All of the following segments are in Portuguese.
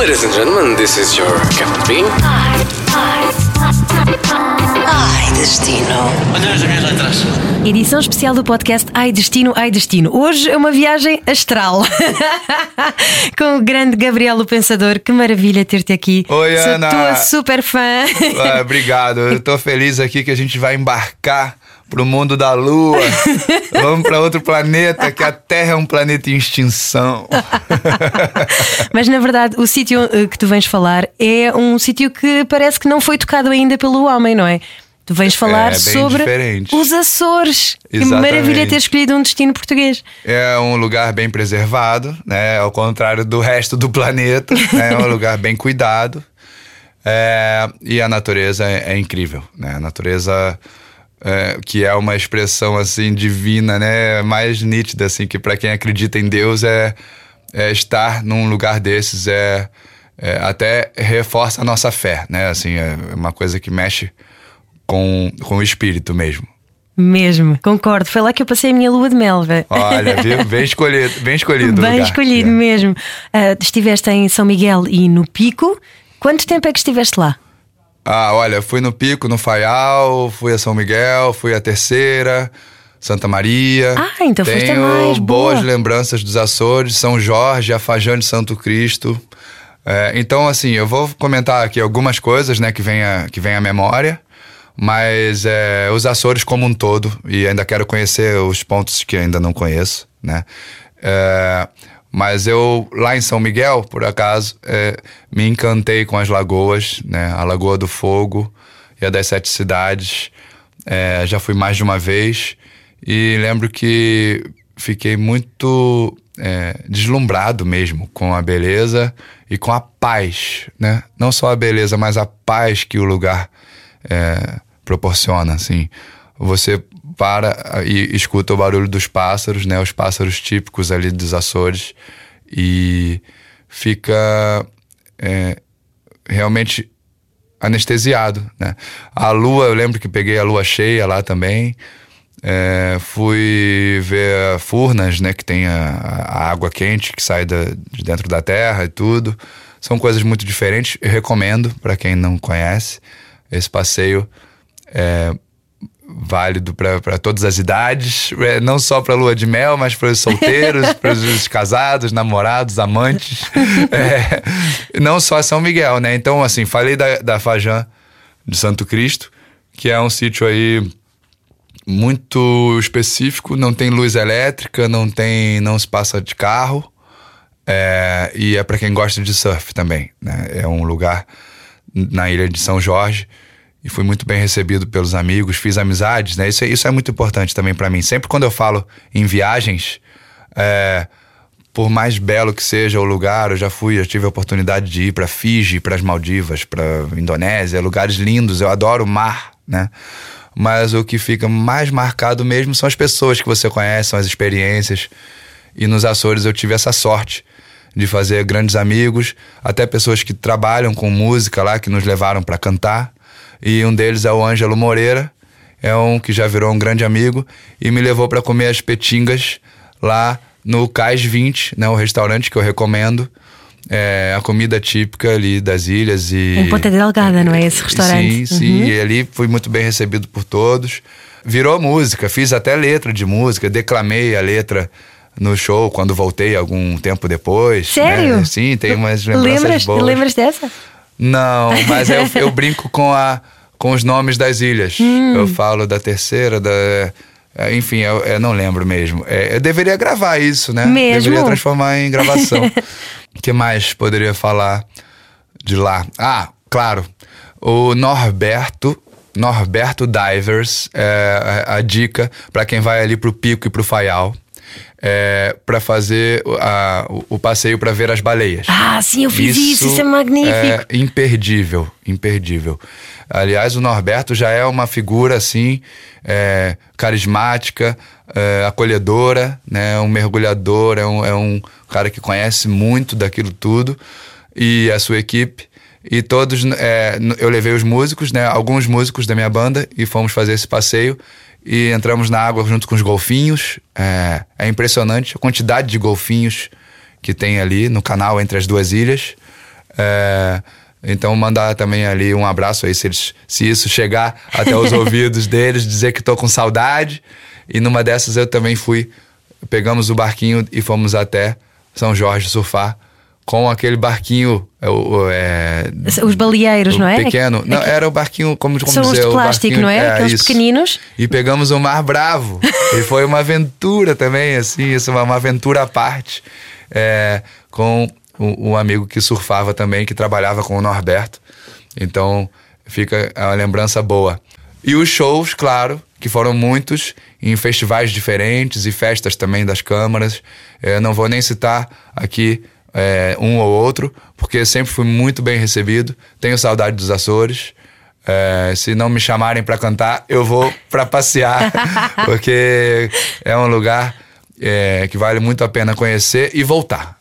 Ladies and gentlemen, this is your Captain Bean. Ai, destino. Onde as minhas letras? Edição especial do podcast Ai Destino, Ai Destino. Hoje é uma viagem astral com o grande Gabriel o Pensador. Que maravilha ter-te aqui. Oi, Sou Ana. tua super fã. Ah, obrigado. Eu tô feliz aqui que a gente vai embarcar pro mundo da Lua. Vamos para outro planeta, que a Terra é um planeta em extinção. Mas na verdade, o sítio eh, que tu vens falar é um sítio que parece que não foi tocado ainda pelo homem, não é? Tu vens falar bem sobre diferente. os Açores. Que Exatamente. maravilha ter escolhido um destino português. É um lugar bem preservado, né? Ao contrário do resto do planeta. né? É um lugar bem cuidado. É, e a natureza é, é incrível, né? A natureza é, que é uma expressão assim divina, né? Mais nítida assim que para quem acredita em Deus é, é estar num lugar desses é, é até reforça a nossa fé, né? Assim é uma coisa que mexe com, com o espírito mesmo. Mesmo, concordo. Foi lá que eu passei a minha lua de mel. Olha? Bem escolhido, bem escolhido. Bem lugar. escolhido É. mesmo. Ah, estiveste em São Miguel e no Pico. Quanto tempo é que estiveste lá? Ah, olha, fui no Pico, no Faial, fui a São Miguel, fui a Terceira, Santa Maria. Ah, então foste Tenho mais, boa. boas lembranças dos Açores, São Jorge, Afajã de Santo Cristo. É, então, assim, eu vou comentar aqui algumas coisas, né, que vem a, que vem à memória, mas é, os Açores como um todo, e ainda quero conhecer os pontos que ainda não conheço, né. É, mas eu, lá em São Miguel, por acaso, é, me encantei com as lagoas, né, a Lagoa do Fogo e a das Sete Cidades. É, já fui mais de uma vez e lembro que fiquei muito é, deslumbrado mesmo com a beleza e com a paz, né? Não só a beleza, mas a paz que o lugar é, proporciona, assim. Você para e escuta o barulho dos pássaros, né? Os pássaros típicos ali dos Açores e fica é, realmente anestesiado, né? A lua, eu lembro que peguei a lua cheia lá também. É, fui ver Furnas, né? Que tem a, a água quente que sai da- de dentro da terra e tudo. São coisas muito diferentes. Eu recomendo para quem não conhece. Esse passeio é válido para todas as idades, é, não só para lua de mel, mas para os solteiros, para os casados, namorados, amantes. É, não só São Miguel, né? Então, assim, falei da, da Fajã de Santo Cristo, que é um sítio aí muito específico, não tem luz elétrica, não tem, não se passa de carro. É, e é para quem gosta de surf também, né? É um lugar na ilha de São Jorge e fui muito bem recebido pelos amigos, fiz amizades, né? Isso, é- isso é muito importante também para mim. Sempre quando eu falo em viagens, é, por mais belo que seja o lugar, eu já fui, já tive a oportunidade de ir para Fiji, para as Maldivas, para Indonésia, lugares lindos. Eu adoro o mar, né? Mas o que fica mais marcado mesmo são as pessoas que você conhece, são as experiências. E nos Açores eu tive essa sorte de fazer grandes amigos, até pessoas que trabalham com música lá, que nos levaram para cantar. E um deles é o Ângelo Moreira, é um que já virou um grande amigo e me levou para comer as petingas lá no Cais 20, né, o restaurante que eu recomendo. É a comida típica ali das ilhas e Em Ponta Delgada, não é esse Sim, restaurante? sim, Uhum. e ali fui muito bem recebido por todos. Virou música, fiz até letra de música, declamei a letra no show quando voltei algum tempo depois. Sério? né? Sim, tem umas lembranças Lembras, boas. lembras dessa? Não, mas eu, eu brinco com, a, com os nomes das ilhas. Hum. Eu falo da terceira, da. é, Enfim, eu, eu não lembro mesmo. É, eu deveria gravar isso, né? Mesmo? Deveria transformar em gravação. O que mais poderia falar de lá? Ah, claro. O Norberto. Norberto Divers é a, a dica para quem vai ali pro Pico e pro Faial. É, para fazer o- a- o, o passeio para ver as baleias. Ah, sim, eu fiz isso, isso é magnífico. É imperdível, imperdível. Aliás, o Norberto já é uma figura assim, é, carismática, é, acolhedora, né? Um mergulhador, é um, é um cara que conhece muito daquilo tudo e a sua equipe. E todos, é, eu levei os músicos, né? Alguns músicos da minha banda e fomos fazer esse passeio e entramos na água junto com os golfinhos. É, é impressionante a quantidade de golfinhos que tem ali no canal entre as duas ilhas. É, então mandar também ali um abraço aí se, eles, se isso chegar até os ouvidos deles, dizer que tô com saudade. E numa dessas eu também fui, pegamos o barquinho e fomos até São Jorge surfar com aquele barquinho. é, o- é, Os baleeiros, não é? Pequeno. Não, era o barquinho, como, como São os dizer, de o plástico, não é? Aqueles pequeninos. E pegamos o Mar Bravo. e foi uma aventura também, assim, isso uma, aventura à parte. é, com o, o amigo que surfava também, que trabalhava com o Norberto. Então fica uma lembrança boa. E os shows, claro, que foram muitos, em festivais diferentes e festas também das câmaras. É, não vou nem citar aqui é, um ou outro, porque sempre fui muito bem recebido. Tenho saudade dos Açores. É, se não me chamarem para cantar, eu vou para passear, porque é um lugar é, que vale muito a pena conhecer e voltar.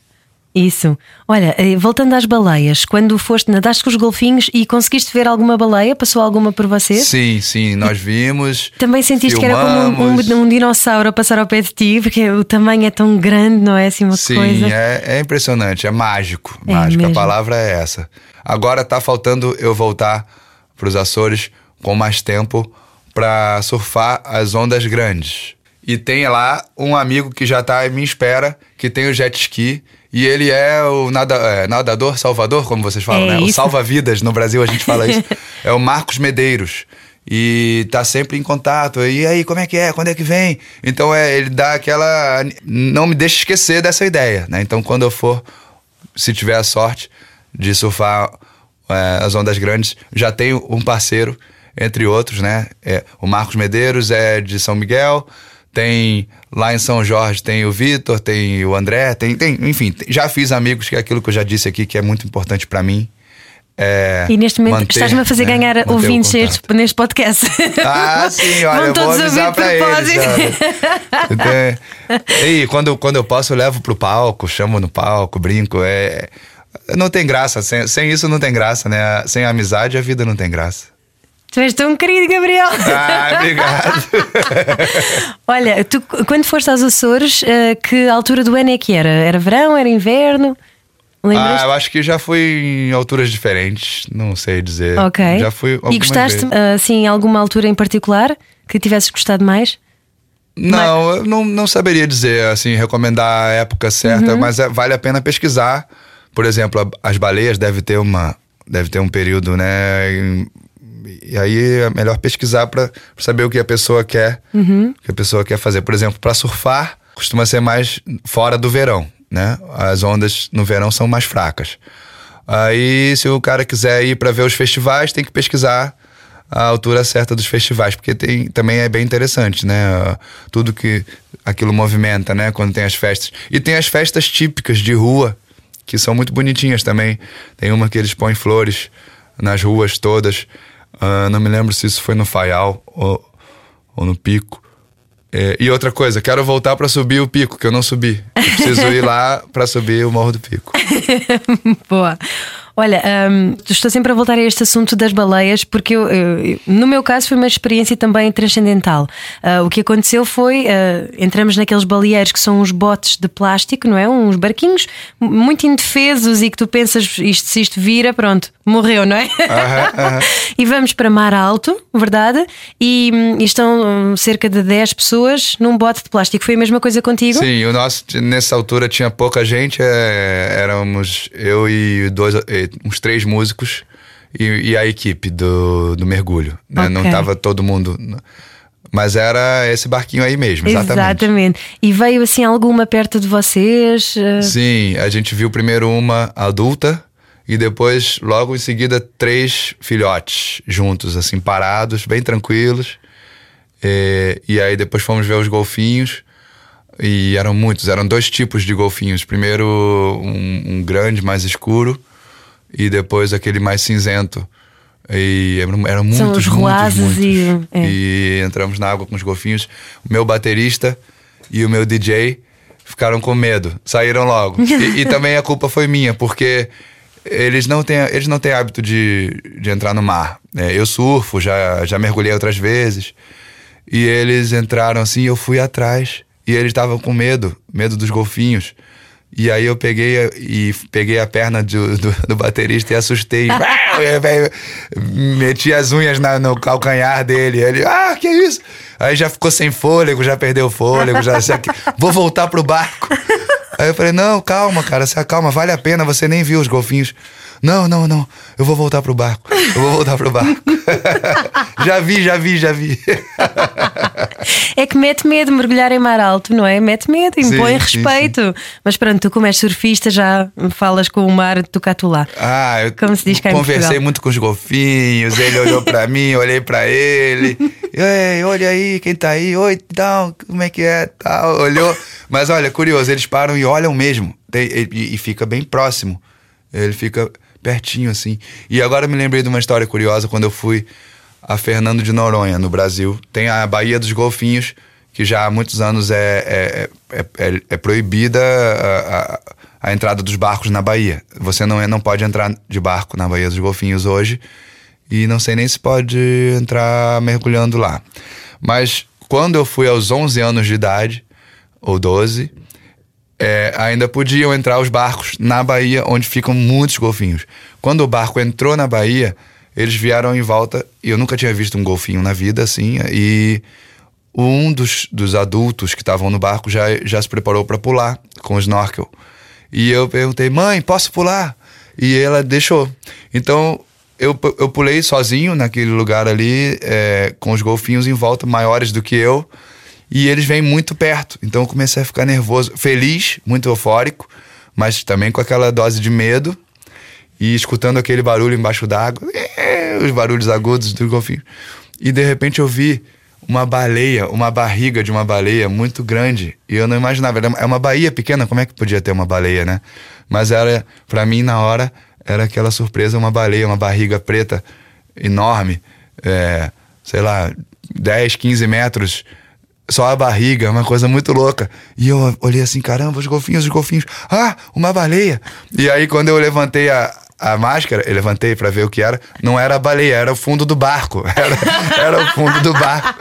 Isso. Olha, eh, voltando às baleias, quando foste, nadaste com os golfinhos e conseguiste ver alguma baleia? Passou alguma por você? Sim, sim, nós vimos. Também sentiste que era como um, filmamos. um- um dinossauro a passar ao pé de ti, porque o tamanho é tão grande, não é assim uma Sim, coisa? é, é impressionante, é mágico. É mágico, a mesmo. palavra é essa. Agora tá faltando eu voltar para os Açores com mais tempo para surfar as ondas grandes. E tem lá um amigo que já tá à minha espera, que tem o jet ski. E ele é o nada, é, nadador salvador, como vocês falam, É né? O isso. salva-vidas, no Brasil a gente fala isso. é o Marcos Medeiros. E tá sempre em contato. E aí, como é que é? Quando é que vem? Então é, ele dá aquela. Não me deixa esquecer dessa ideia, né? Então quando eu for, se tiver a sorte de surfar é, as ondas grandes, já tenho um parceiro, entre outros, né? É, o Marcos Medeiros é de São Miguel. Tem lá em São Jorge, tem o Vitor, tem o André, tem, tem enfim, tem- já fiz amigos, que é aquilo que eu já disse aqui, que é muito importante pra mim. É E neste momento estás-me a fazer né? ganhar ouvintes neste, neste podcast. Ah, sim, olha, Vão eu vou todos avisar de eles. E quando, quando eu posso, eu levo pro palco, chamo no palco, brinco. É, não tem graça, sem, sem isso não tem graça, né? Sem amizade a vida não tem graça. Tu és tão querido, Gabriel. Ah, obrigado. Olha, tu quando foste aos Açores, eh, que altura do ano é que era? Era verão? Era inverno? ah, Lembras? eu acho que já fui em alturas diferentes, não sei dizer. ok. Já fui e gostaste, vezes. eh, assim, alguma altura em particular que tivesses gostado mais? Não, eu não, não saberia dizer, assim, recomendar a época certa, Uhum. mas é- vale a pena pesquisar. Por exemplo, as baleias deve ter uma, deve ter um período, né? E, aí é melhor pesquisar para saber o que a pessoa quer, Uhum. o que a pessoa quer fazer. Por exemplo, para surfar costuma ser mais fora do verão, né? As ondas no verão são mais fracas. Aí, se o cara quiser ir para ver os festivais, tem que pesquisar a altura certa dos festivais, porque tem, também é bem interessante, né? Tudo que aquilo movimenta, né? Quando tem as festas. E tem as festas típicas de rua, que são muito bonitinhas também. Tem uma que eles põem flores nas ruas todas. Ah, não me lembro se isso foi no Faial ou, ou no Pico. É, e outra coisa, quero voltar para subir o pico, que eu não subi. Eu preciso ir lá para subir o Morro do Pico. Boa. Olha, hum, estou sempre a voltar a este assunto das baleias, porque eu, eu- no meu caso foi uma experiência também transcendental. Ah, o que aconteceu foi, ah, entramos naqueles baleeiros que são uns botes de plástico, não é? Uns barquinhos muito indefesos e que tu pensas, isto, se isto vira, pronto, morreu, não é? E vamos para Mar Alto, verdade? E, e estão hum, cerca de 10 pessoas num bote de plástico. Foi a mesma coisa contigo? Sim, o nosso, nessa altura tinha pouca gente, é, éramos eu e dois, e uns três músicos e, e a equipe do, do mergulho. né? Não Ok. tava todo mundo. Mas era esse barquinho aí mesmo, exatamente. Exatamente. E veio assim alguma perto de vocês? Sim, a gente viu primeiro uma adulta e depois, logo em seguida, três filhotes juntos, assim, parados, bem tranquilos. E, e aí depois fomos ver os golfinhos. E eram muitos, eram dois tipos de golfinhos. Primeiro um, um grande, mais escuro, e depois aquele mais cinzento. E eram, eram muitos, São os muitos, muitos. e- é. E entramos na água com os golfinhos. O meu baterista e o meu DJ ficaram com medo, saíram logo. E, e também a culpa foi minha, porque eles não têm, eles não têm hábito de, de entrar no mar. É, eu surfo, já, já mergulhei outras vezes. E eles entraram assim, eu fui atrás. E eles estavam com medo, medo dos golfinhos. E aí eu peguei e peguei a perna do, do, do baterista e assustei. Meti as unhas na, no calcanhar dele. Ele, ah, que isso? Aí já ficou sem fôlego, já perdeu o fôlego, já, já vou voltar pro barco. Aí eu falei, não, calma, cara, se acalma, vale a pena, você nem viu os golfinhos. Não, não, não. Eu vou voltar pro barco. Eu vou voltar pro barco. já vi, já vi, já vi. é que mete medo mergulhar em mar alto, não é? Mete medo, impõe sim, respeito. Sim, sim. Mas pronto, tu como és surfista já falas com o mar tu cá tu lá. Ah, eu como se diz cá conversei muito com os golfinhos, ele olhou para mim, olhei para ele. Ei, olha aí, quem tá aí? Oi, então, como é que é? Tal, olhou. Mas olha, curioso, eles param e olham mesmo. E, e fica bem próximo. Ele fica pertinho assim. E agora me lembrei de uma história curiosa quando eu fui a Fernando de Noronha, no Brasil. Tem a Baía dos Golfinhos, que já há muitos anos é, é, é, é proibida a, a, a, entrada dos barcos na Baía. Você não, é, não pode entrar de barco na Baía dos Golfinhos hoje. E não sei nem se pode entrar mergulhando lá. Mas quando eu fui aos 11 anos de idade, ou 12, é, ainda podiam entrar os barcos na Bahia, onde ficam muitos golfinhos. Quando o barco entrou na Bahia, eles vieram em volta, e eu nunca tinha visto um golfinho na vida assim, e um dos, dos adultos que estavam no barco já, já se preparou para pular com o snorkel. E eu perguntei, mãe, posso pular? E ela deixou. Então eu, eu pulei sozinho naquele lugar ali, é, com os golfinhos em volta, maiores do que eu e eles vêm muito perto. Então eu comecei a ficar nervoso, feliz, muito eufórico, mas também com aquela dose de medo e escutando aquele barulho embaixo d'água, os barulhos agudos do golfinho. E de repente eu vi uma baleia, uma barriga de uma baleia muito grande. E eu não imaginava. É uma baía pequena, como é que podia ter uma baleia, né? Mas era, para mim, na hora, era aquela surpresa, uma baleia, uma barriga preta enorme, é, sei lá, 10, 15 metros só a barriga, uma coisa muito louca. E eu olhei assim, caramba, os golfinhos, os golfinhos. Ah, uma baleia. E aí quando eu levantei a, a máscara, eu levantei para ver o que era, não era a baleia, era o fundo do barco. Era, era o fundo do barco.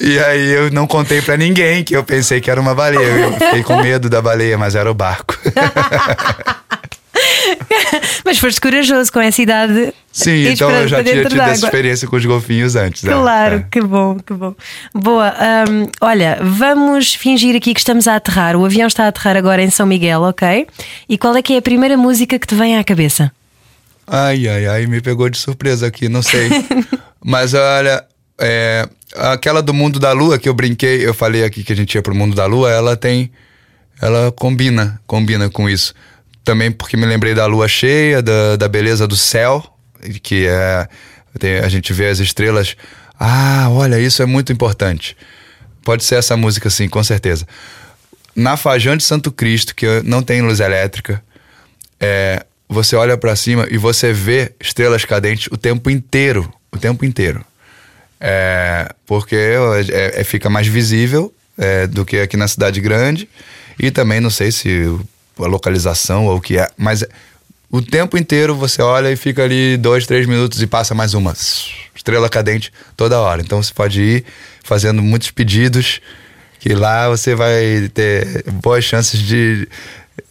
E aí eu não contei para ninguém que eu pensei que era uma baleia. Eu fiquei com medo da baleia, mas era o barco. Mas foste corajoso com essa idade. Sim, então eu já tinha tido essa experiência com os golfinhos antes. É. Claro, é. que bom, que bom. Boa, um, olha, vamos fingir aqui que estamos a aterrar. O avião está a aterrar agora em São Miguel, ok? E qual é que é a primeira música que te vem à cabeça? Ai, ai, ai, me pegou de surpresa aqui, não sei. Mas olha, é, aquela do Mundo da Lua que eu brinquei, eu falei aqui que a gente ia pro Mundo da Lua, ela tem. Ela combina, combina com isso também porque me lembrei da lua cheia, da, da beleza do céu, que é. Tem, a gente vê as estrelas. Ah, olha, isso é muito importante. Pode ser essa música, sim, com certeza. Na Fajã de Santo Cristo, que não tem luz elétrica, é, você olha para cima e você vê estrelas cadentes o tempo inteiro. O tempo inteiro. É, porque é, é fica mais visível é, do que aqui na cidade grande. E também não sei se a localização ou o que é, mas o tempo inteiro você olha e fica ali dois, três minutos e passa mais uma estrela cadente toda hora. Então você pode ir fazendo muitos pedidos que lá você vai ter boas chances de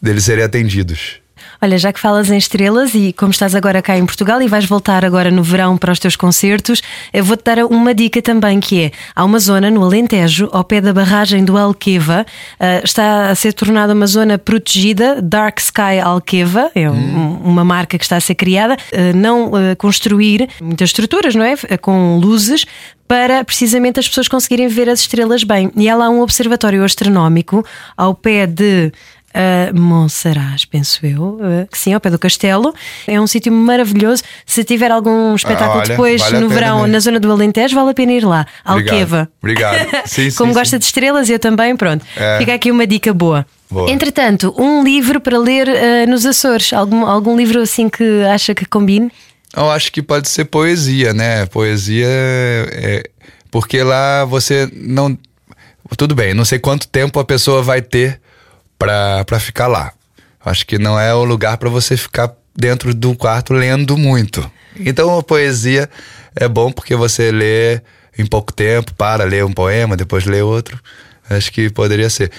deles serem atendidos. Olha, já que falas em estrelas e como estás agora cá em Portugal e vais voltar agora no verão para os teus concertos, eu vou-te dar uma dica também que é, há uma zona no Alentejo, ao pé da barragem do Alqueva, uh, está a ser tornada uma zona protegida, Dark Sky Alqueva, é um, uma marca que está a ser criada, uh, não uh, construir muitas estruturas, não é? Com luzes, para precisamente as pessoas conseguirem ver as estrelas bem. E há lá um observatório astronómico ao pé de Uh, Monsaraz, penso eu, uh, que sim, ao pé do castelo. É um sítio maravilhoso. Se tiver algum espetáculo Olha, depois vale no verão na zona do Alentejo, vale a pena ir lá. Alqueva. Obrigado. Sim, Como sim, gosta sim. de estrelas, eu também, pronto. É. Fica aqui uma dica boa. boa. Entretanto, um livro para ler uh, nos Açores. Algum, algum livro assim que acha que combine? Eu acho que pode ser poesia, né? Poesia é. Porque lá você não. Tudo bem, não sei quanto tempo a pessoa vai ter para ficar lá. Acho que não é o lugar para você ficar dentro do quarto lendo muito. Então a poesia é bom porque você lê em pouco tempo, para ler um poema, depois lê outro. Acho que poderia ser.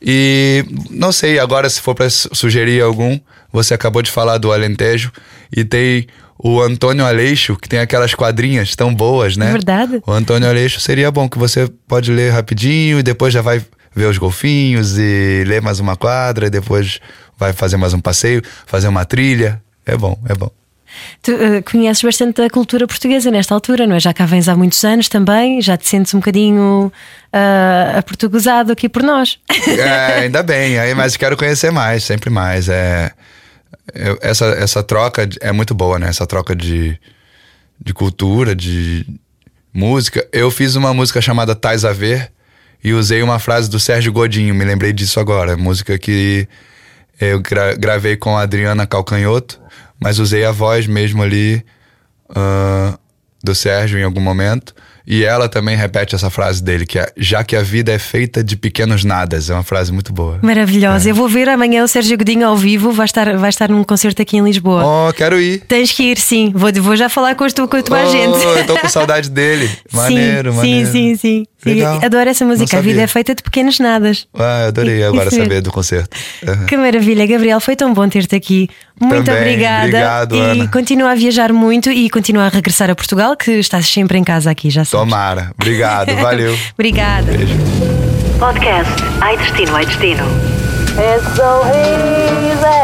E não sei, agora se for para sugerir algum, você acabou de falar do Alentejo e tem o Antônio Aleixo, que tem aquelas quadrinhas tão boas, né? É verdade. O Antônio Aleixo seria bom, que você pode ler rapidinho e depois já vai ver os golfinhos e ler mais uma quadra e depois vai fazer mais um passeio, fazer uma trilha. É bom, é bom. Tu uh, conheces bastante a cultura portuguesa nesta altura, não é? Já cá vens há muitos anos também, já te sentes um bocadinho uh, aportuguesado aqui por nós. É, ainda bem, mas quero conhecer mais, sempre mais. É, eu, essa, essa troca é muito boa, né? Essa troca de, de cultura, de música. Eu fiz uma música chamada Tais a Ver e usei uma frase do Sérgio Godinho, me lembrei disso agora. Música que eu gra gravei com a Adriana Calcanhoto mas usei a voz mesmo ali uh, do Sérgio em algum momento. E ela também repete essa frase dele, que é já que a vida é feita de pequenos nadas. É uma frase muito boa. Maravilhosa. É. Eu vou ver amanhã o Sérgio Godinho ao vivo, vai estar, vai estar num concerto aqui em Lisboa. Oh, quero ir. Tens que ir, sim. Vou, vou já falar com a tua, com a tua oh, agente. Eu tô com saudade dele. Maneiro, sim, maneiro. Sim, sim, sim. Legal. Adoro essa música. A vida é feita de pequenos nadas. Ah, adorei agora saber do concerto. Uhum. Que maravilha, Gabriel. Foi tão bom ter-te aqui. Muito Também. obrigada. Obrigado, e Ana. continua a viajar muito e continua a regressar a Portugal, que estás sempre em casa aqui, já sabes. Tomara. Obrigado, valeu. obrigada. Beijo. Podcast Ai Destino, Ai Destino. It's so easy.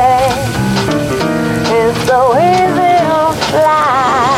It's so easy to fly.